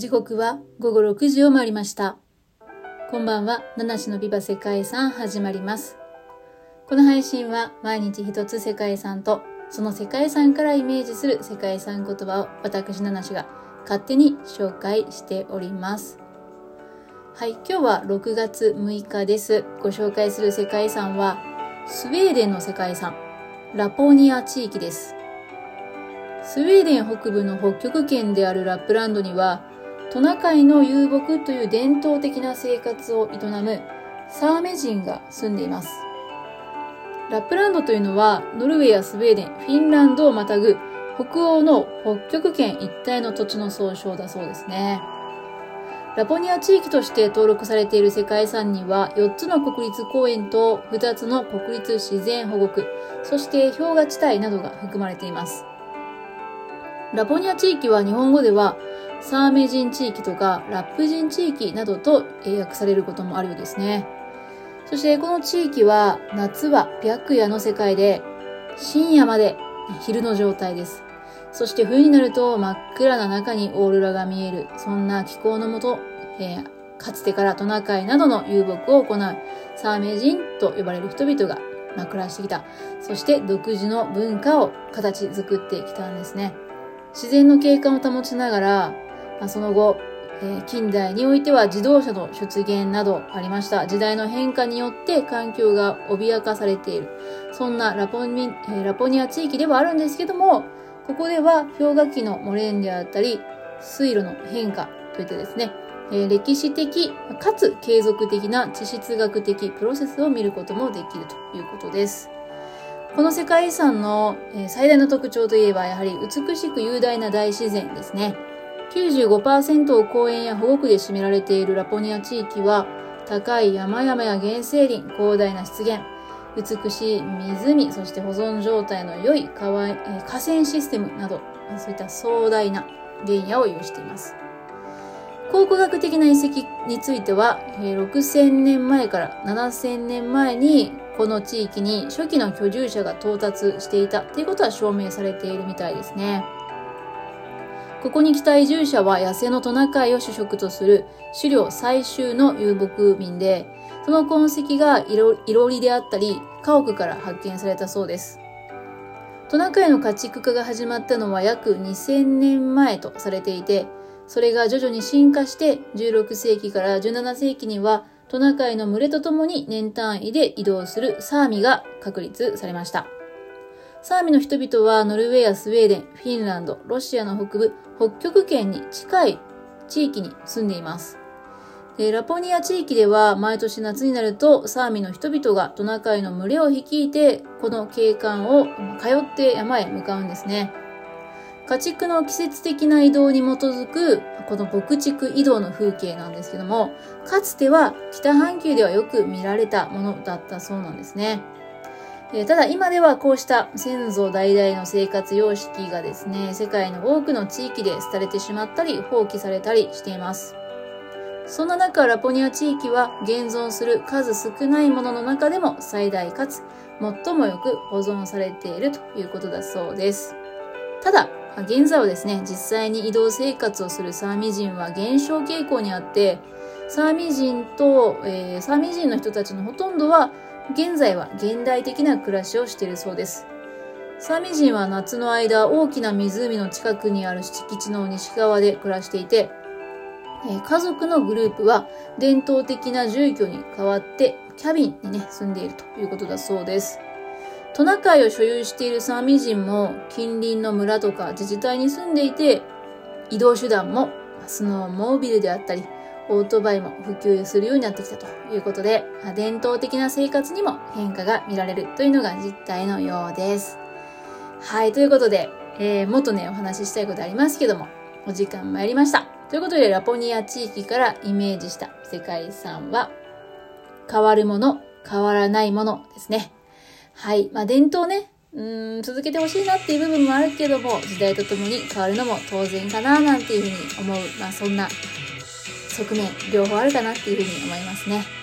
時刻は午後6時を回りました。こんばんは、七種のビバ世界遺産始まります。この配信は毎日一つ世界遺産とその世界遺産からイメージする世界遺産言葉を私七種が勝手に紹介しております。はい、今日は6月6日です。ご紹介する世界遺産はスウェーデンの世界遺産、ラポニア地域です。スウェーデン北部の北極圏であるラップランドにはトナカイの遊牧という伝統的な生活を営むサーメ人が住んでいます。ラップランドというのはノルウェーやスウェーデン、フィンランドをまたぐ北欧の北極圏一帯の土地の総称だそうですね。ラポニア地域として登録されている世界遺産には4つの国立公園と2つの国立自然保護区、そして氷河地帯などが含まれています。ラポニア地域は日本語ではサーメ人地域とかラップ人地域などと英訳されることもあるようですね。そしてこの地域は夏は白夜の世界で深夜まで昼の状態です。そして冬になると真っ暗な中にオーロラが見える。そんな気候のもと、えー、かつてからトナカイなどの遊牧を行うサーメ人と呼ばれる人々が、暮らしてきた。そして独自の文化を形作ってきたんですね。自然の景観を保ちながら、まあ、その後、えー、近代においては自動車の出現などありました。時代の変化によって環境が脅かされている。そんなラポニ,、えー、ラポニア地域ではあるんですけども、ここでは氷河期のモレンであったり、水路の変化といってですね、えー、歴史的かつ継続的な地質学的プロセスを見ることもできるということです。この世界遺産の最大の特徴といえばやはり美しく雄大な大自然ですね。95%を公園や保護区で占められているラポニア地域は高い山々や原生林、広大な湿原、美しい湖、そして保存状態の良い河川システムなど、そういった壮大な原野を有しています。考古学的な遺跡については、6000年前から7000年前にこの地域に初期の居住者が到達していたということは証明されているみたいですね。ここに来た移住者は野生のトナカイを主食とする狩猟採集の遊牧民で、その痕跡がいろりであったり、家屋から発見されたそうです。トナカイの家畜化が始まったのは約2000年前とされていて、それが徐々に進化して16世紀から17世紀にはトナカイの群れとともに年単位で移動するサーミが確立されました。サーミの人々はノルウェーやスウェーデン、フィンランド、ロシアの北部、北極圏に近い地域に住んでいます。でラポニア地域では毎年夏になるとサーミの人々がトナカイの群れを率いてこの景観を通って山へ向かうんですね。家畜の季節的な移動に基づくこの牧畜移動の風景なんですけども、かつては北半球ではよく見られたものだったそうなんですね。えただ今ではこうした先祖代々の生活様式がですね、世界の多くの地域で廃れてしまったり放棄されたりしています。そんな中、ラポニア地域は現存する数少ないものの中でも最大かつ最もよく保存されているということだそうです。ただ、現在はですね、実際に移動生活をするサーミ人は減少傾向にあって、サーミ人と、えー、サーミ人の人たちのほとんどは、現在は現代的な暮らしをしているそうです。サーミ人は夏の間、大きな湖の近くにある敷地の西側で暮らしていて、家族のグループは伝統的な住居に代わってキャビンにね、住んでいるということだそうです。トナカイを所有しているサーミ人も近隣の村とか自治体に住んでいて、移動手段もスノーモービルであったり、オートバイも普及するようになってきたということで、伝統的な生活にも変化が見られるというのが実態のようです。はい、ということで、えー、もっとね、お話ししたいことありますけども、お時間参りました。ということで、ラポニア地域からイメージした世界遺産は、変わるもの、変わらないものですね。はい。まあ、伝統ね、うん、続けてほしいなっていう部分もあるけども、時代とともに変わるのも当然かな、なんていうふうに思う。まあ、そんな側面、両方あるかなっていうふうに思いますね。